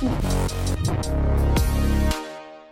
Ooh.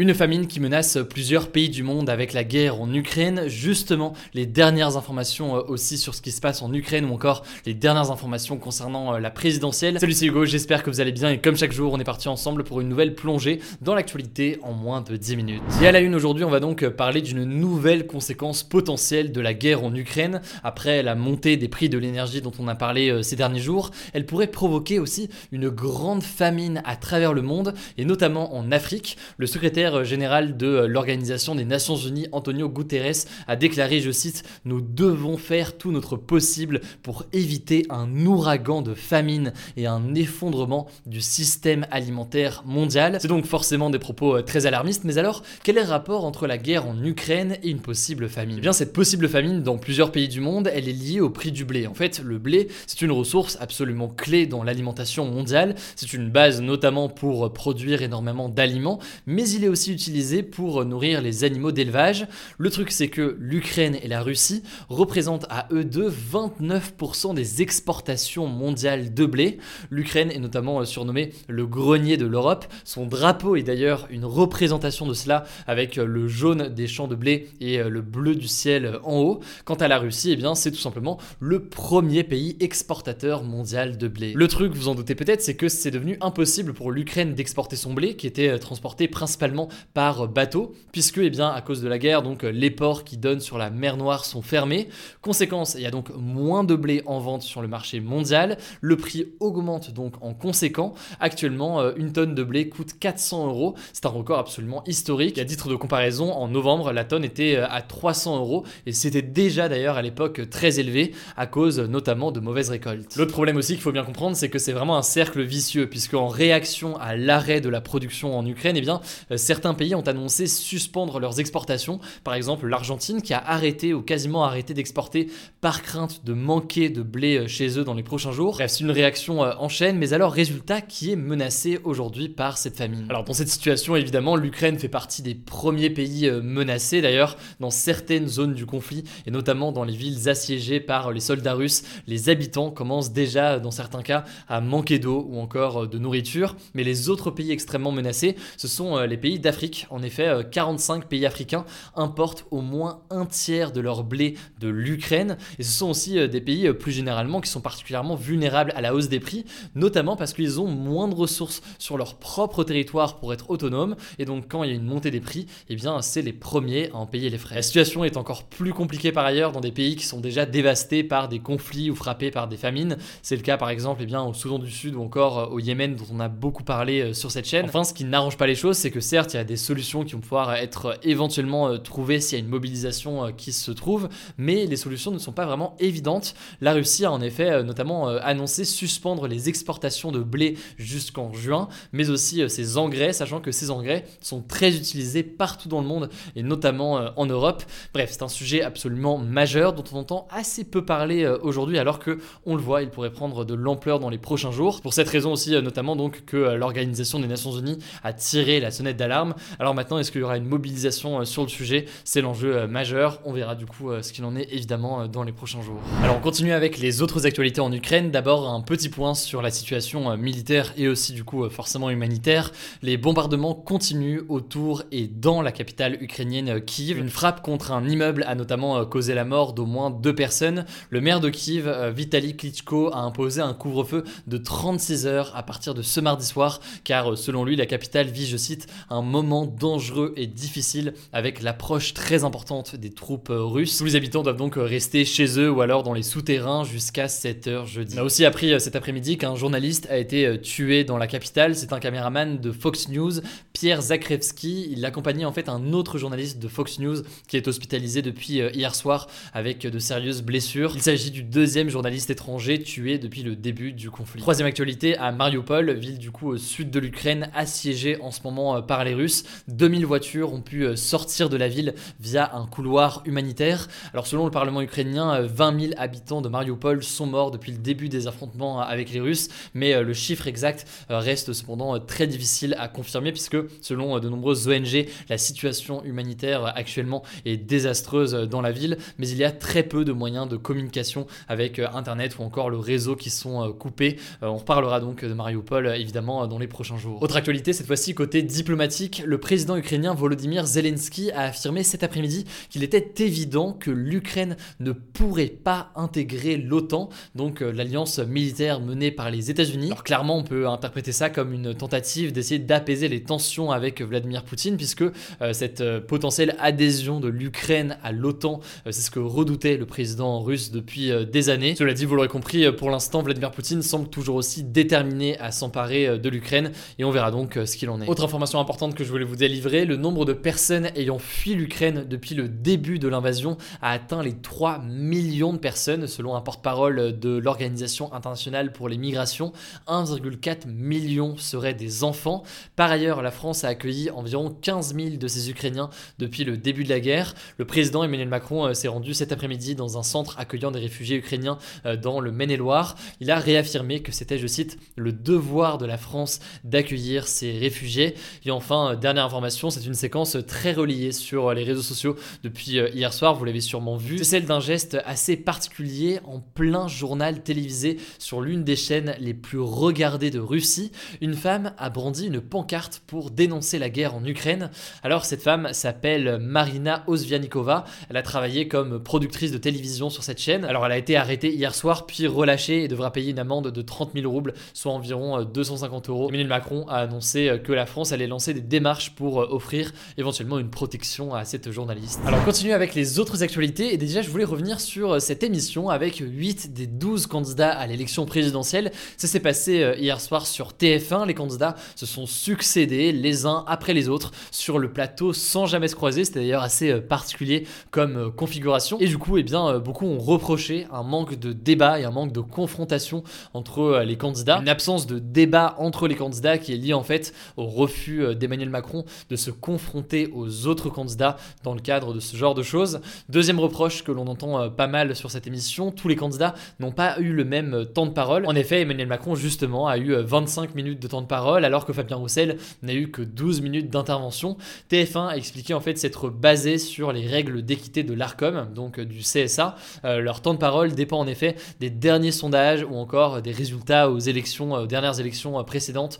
Une famine qui menace plusieurs pays du monde avec la guerre en Ukraine. Justement, les dernières informations euh, aussi sur ce qui se passe en Ukraine ou encore les dernières informations concernant euh, la présidentielle. Salut, c'est Hugo, j'espère que vous allez bien et comme chaque jour, on est parti ensemble pour une nouvelle plongée dans l'actualité en moins de 10 minutes. Et à la une aujourd'hui, on va donc parler d'une nouvelle conséquence potentielle de la guerre en Ukraine. Après la montée des prix de l'énergie dont on a parlé euh, ces derniers jours, elle pourrait provoquer aussi une grande famine à travers le monde et notamment en Afrique. Le secrétaire général de l'Organisation des Nations Unies, Antonio Guterres, a déclaré, je cite, Nous devons faire tout notre possible pour éviter un ouragan de famine et un effondrement du système alimentaire mondial. C'est donc forcément des propos euh, très alarmistes, mais alors, quel est le rapport entre la guerre en Ukraine et une possible famine? Eh bien, cette possible famine dans plusieurs pays du monde, elle est liée au prix du blé. En fait, le blé, c'est une ressource absolument clé dans l'alimentation mondiale. C'est une base notamment pour produire énormément d'aliments, mais il est aussi utilisé pour nourrir les animaux d'élevage. Le truc c'est que l'Ukraine et la Russie représentent à eux deux 29% des exportations mondiales de blé. L'Ukraine est notamment euh, surnommée le grenier de l'Europe. Son drapeau est d'ailleurs une représentation de cela avec euh, le jaune des champs de blé et euh, le bleu du ciel en haut. Quant à la Russie, eh bien c'est tout simplement le premier pays exportateur mondial de blé. Le truc, vous en doutez peut-être, c'est que c'est devenu impossible pour l'Ukraine d'exporter son blé qui était transporté principalement par bateau, puisque eh bien, à cause de la guerre, donc les ports qui donnent sur la mer Noire sont fermés. Conséquence, il y a donc moins de blé en vente sur le marché mondial. Le prix augmente donc en conséquent. Actuellement, euh, une tonne de blé coûte 400 euros. C'est un record absolument historique. À titre de comparaison, en novembre, la tonne était euh, à 300 euros et c'était déjà d'ailleurs à l'époque très élevé à cause notamment de mauvaises récoltes. L'autre problème aussi qu'il faut bien comprendre, c'est que c'est vraiment un cercle vicieux puisque en réaction à l'arrêt de la production en Ukraine, eh bien, euh, certains pays ont annoncé suspendre leurs exportations. Par exemple, l'Argentine qui a arrêté ou quasiment arrêté d'exporter par crainte de manquer de blé euh, chez eux dans les prochains jours. Bref, c'est une réaction euh, en chaîne, mais alors résultat qui est menacé aujourd'hui par cette famine. Alors dans cette situation, évidemment, l'Ukraine fait partie des premiers pays euh, menacés. D'ailleurs, dans certaines zones du conflit, et notamment dans les villes assiégées par les soldats russes, les habitants commencent déjà, dans certains cas, à manquer d'eau ou encore de nourriture. Mais les autres pays extrêmement menacés, ce sont les pays d'Afrique en effet, 45 euh, pays africains importent au moins un tiers de leur blé de l'Ukraine. Et ce sont aussi euh, des pays euh, plus généralement qui sont particulièrement vulnérables à la hausse des prix, notamment parce qu'ils ont moins de ressources sur leur propre territoire pour être autonomes. Et donc quand il y a une montée des prix, eh bien c'est les premiers à en payer les frais. La situation est encore plus compliquée par ailleurs dans des pays qui sont déjà dévastés par des conflits ou frappés par des famines. C'est le cas par exemple eh bien, au Soudan du Sud ou encore au Yémen dont on a beaucoup parlé sur cette chaîne. Enfin, ce qui n'arrange pas les choses, c'est que certes, il y a des solutions qui vont pouvoir être éventuellement euh, trouvées s'il y a une mobilisation euh, qui se trouve, mais les solutions ne sont pas vraiment évidentes. La Russie a en effet euh, notamment annoncé suspendre les exportations de blé jusqu'en juin, mais aussi ses engrais, sachant que ces engrais sont très utilisés partout dans le monde et notamment en Europe. Bref, c'est un sujet absolument majeur dont on entend assez peu parler aujourd'hui, alors que on le voit, il pourrait prendre de l'ampleur dans les prochains jours. Pour cette raison aussi, notamment donc que l'Organisation des Nations Unies a tiré la sonnette d'alarme alors maintenant, est-ce qu'il y aura une mobilisation euh, sur le sujet? C'est l'enjeu euh, majeur. On verra du coup euh, ce qu'il en est évidemment dans les prochains jours. Alors on continue avec les autres actualités en Ukraine. D'abord un petit point sur la situation militaire et aussi du coup forcément humanitaire. Les bombardements continuent autour et dans la capitale ukrainienne Kiev. Une frappe contre un immeuble a notamment causé la mort d'au moins deux personnes. Le maire de Kiev, Vitaly Klitschko, a imposé un couvre-feu de 36 heures à partir de ce mardi soir car selon lui la capitale vit, je cite, un moment dangereux et difficile avec l'approche très importante des troupes russes. Tous les habitants doivent donc rester chez eux ou alors dans les souterrains jusqu'à 7h jeudi. On a aussi appris cet après-midi qu'un journaliste a été tué dans la capitale. C'est un caméraman de Fox News, Pierre Zakrevski. Il accompagnait en fait un autre journaliste de Fox News qui est hospitalisé depuis hier soir avec de sérieuses blessures. Il s'agit du deuxième journaliste étranger tué depuis le début du conflit. Troisième actualité, à Mariupol, ville du coup au sud de l'Ukraine, assiégée en ce moment euh, par les Russes. 2000 voitures ont pu euh, sortir de la ville via un couloir humanitaire. Alors selon le Parlement ukrainien, 20 euh, 000 habitants de Mariupol sont morts depuis le début des affrontements avec les Russes, mais le chiffre exact reste cependant très difficile à confirmer puisque selon de nombreuses ONG, la situation humanitaire actuellement est désastreuse dans la ville, mais il y a très peu de moyens de communication avec Internet ou encore le réseau qui sont coupés. On reparlera donc de Mariupol évidemment dans les prochains jours. Autre actualité, cette fois-ci côté diplomatique, le président ukrainien Volodymyr Zelensky a affirmé cet après-midi qu'il était évident que l'Ukraine ne pourrait pas intégrer l'OTAN, donc l'alliance militaire menée par les États-Unis. Alors clairement, on peut interpréter ça comme une tentative d'essayer d'apaiser les tensions avec Vladimir Poutine, puisque euh, cette euh, potentielle adhésion de l'Ukraine à l'OTAN, euh, c'est ce que redoutait le président russe depuis des années. Cela dit, vous l'aurez compris, pour l'instant, Vladimir Poutine semble toujours aussi déterminé à s'emparer de l'Ukraine, et on verra donc ce qu'il en est. Autre information importante que je voulais vous délivrer, le nombre de personnes ayant fui l'Ukraine depuis le début de l'invasion a atteint les 3 millions de personnes, selon un porte-parole de l'Organisation internationale pour les migrations. 1,4 million seraient des enfants. Par ailleurs, la France a accueilli environ 15 000 de ces Ukrainiens depuis le début de la guerre. Le président Emmanuel Macron euh, s'est rendu cet après-midi dans un centre accueillant des réfugiés ukrainiens euh, dans le Maine-et-Loire. Il a réaffirmé que c'était, je cite, le devoir de la France d'accueillir ces réfugiés. Et enfin, euh, dernière information, c'est une séquence très reliée sur les réseaux sociaux depuis hier soir, vous l'avez sûrement vu. C'est celle d'un geste assez particulier en plein journal télévisé sur l'une des chaînes les plus regardées de Russie. Une femme a brandi une pancarte pour dénoncer la guerre en Ukraine. Alors cette femme s'appelle Marina Osvianikova. Elle a travaillé comme productrice de télévision sur cette chaîne. Alors elle a été arrêtée hier soir puis relâchée et devra payer une amende de 30 000 roubles, soit environ 250 euros. Emmanuel Macron a annoncé que la France allait lancer des démarches pour offrir éventuellement une protection à cette journaliste. Alors on continue avec les autres actualités et déjà je voulais revenir sur cette émission avec 8 des 12 candidats à l'élection présidentielle. Ça s'est passé euh, hier soir sur TF1. Les candidats se sont succédés les uns après les autres sur le plateau sans jamais se croiser. C'était d'ailleurs assez euh, particulier comme euh, configuration. Et du coup, eh bien, beaucoup ont reproché un manque de débat et un manque de confrontation entre les candidats. Une absence de débat entre les candidats qui est liée en fait au refus d'Emmanuel Macron de se confronter aux autres candidats dans le cadre de ce genre de choses. Deuxième reproche que l'on entend pas mal sur cette émission, tous les candidats n'ont pas eu le même temps de parole. En effet, Emmanuel Macron justement a eu 25 minutes de temps de parole alors que Fabien Roussel n'a eu que 12 minutes d'intervention. TF1 a expliqué en fait s'être basé sur les règles d'équité de l'ARCOM, donc euh, du CSA. Euh, leur temps de parole dépend en effet des derniers sondages ou encore des résultats aux élections, aux dernières élections précédentes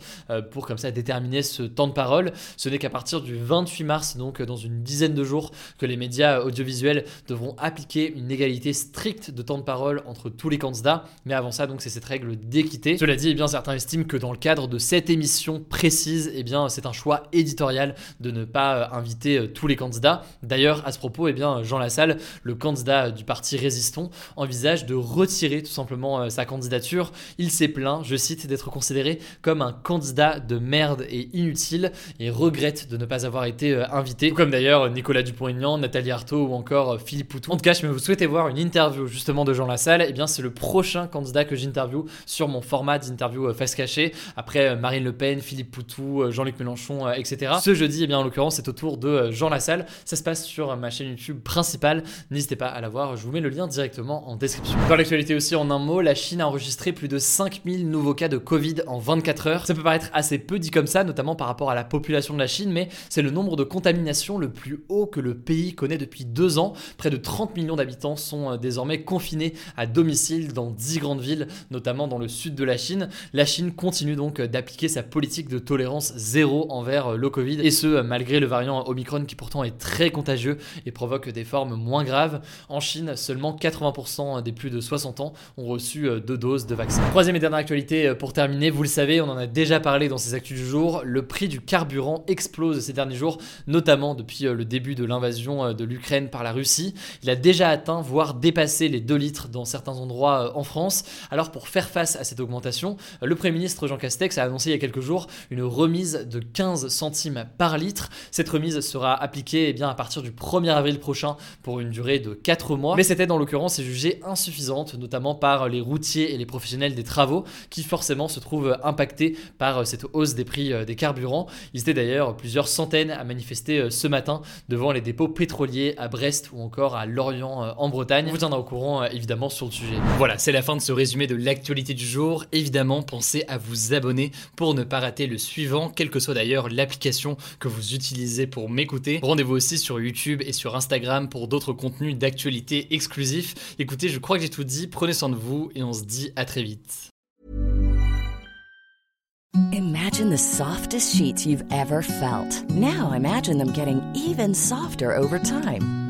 pour comme ça déterminer ce temps de parole. Ce n'est qu'à partir du 28 mars, donc dans une dizaine de jours, que les médias audiovisuels devront appliquer une égalité stricte de temps de parole entre tous les candidats. Mais avant ça, donc c'est cette règle d'équité. Cela dit, eh bien, certains estiment que dans le cadre de cette émission précise, eh bien, c'est un choix éditorial de ne pas euh, inviter euh, tous les candidats. D'ailleurs, à ce propos, eh bien, Jean Lassalle, le candidat du parti Résistons, envisage de retirer tout simplement euh, sa candidature. Il s'est plaint, je cite, d'être considéré comme un candidat de merde et inutile et regrette de ne pas avoir été invité. comme d'ailleurs Nicolas Dupont-Aignan, Nathalie Arthaud ou encore Philippe Poutou. En tout cas, je vous souhaitez voir une interview justement de Jean Lassalle, eh bien, c'est le prochain candidat que j'interview sur mon format d'interview face cachée. Après Marine Le Pen, Philippe Poutou, Jean-Luc Mélenchon, etc. Ce jeudi, eh bien, en l'occurrence, c'est au tour de Jean Lassalle. Ça se passe sur ma chaîne YouTube principale. N'hésitez pas à la voir. Je vous mets le lien directement en description. Dans l'actualité aussi, en un mot, la Chine a enregistré plus de 5000 nouveaux cas de Covid en 24 heures. Ça peut paraître assez peu dit comme ça, notamment par rapport à la population de la Chine, mais c'est le nombre de contaminations le plus haut que le pays connaît depuis deux ans. Près de 30 millions d'habitants sont désormais confinés à domicile dans 10 grandes villes, notamment dans le sud de la Chine. La Chine continue donc d'appliquer sa politique de tolérance zéro envers le Covid, et ce malgré le variant Omicron qui pourtant est très contagieux et provoque des formes moins graves. En Chine, seulement 80% des plus de 60 ans ont reçu deux doses de vaccin. Troisième et dernière actualité pour terminer, vous le savez, on en a déjà parlé dans ces actus du jour, le prix du carburant explose ces derniers jours, notamment depuis le début de l'invasion de l'Ukraine par la Russie. Il a déjà atteint, voire dépassé les 2 litres dans certains endroits en France. Alors pour faire face à cette augmentation, le Premier ministre Jean Castex a annoncé il y a quelques jours une remise de 15 centimes par litre. Cette remise sera appliquée eh bien, à partir du 1er avril prochain pour une durée de 4 mois. Mais c'était dans l'occurrence jugé insuffisante, notamment par les routiers et les professionnels des travaux qui forcément se trouvent impactés par cette hausse des prix des carburants. Ils étaient d'ailleurs plusieurs centaines à manifester ce matin devant les dépôts pétroliers à Brest ou encore à Lorient en Bretagne. On vous tiendra au courant évidemment sur le sujet. Voilà, c'est la fin de ce résumé de l'actualité du jour. Évidemment, pensez à vous abonner pour ne pas rater le suivant, quelle que d'ailleurs l'application que vous utilisez pour m'écouter. Rendez-vous aussi sur YouTube et sur Instagram pour d'autres contenus d'actualité exclusifs. Écoutez, je crois que j'ai tout dit, prenez soin de vous et on se dit à très vite. Imagine the softest sheets you've ever felt. Now imagine them getting even softer over time.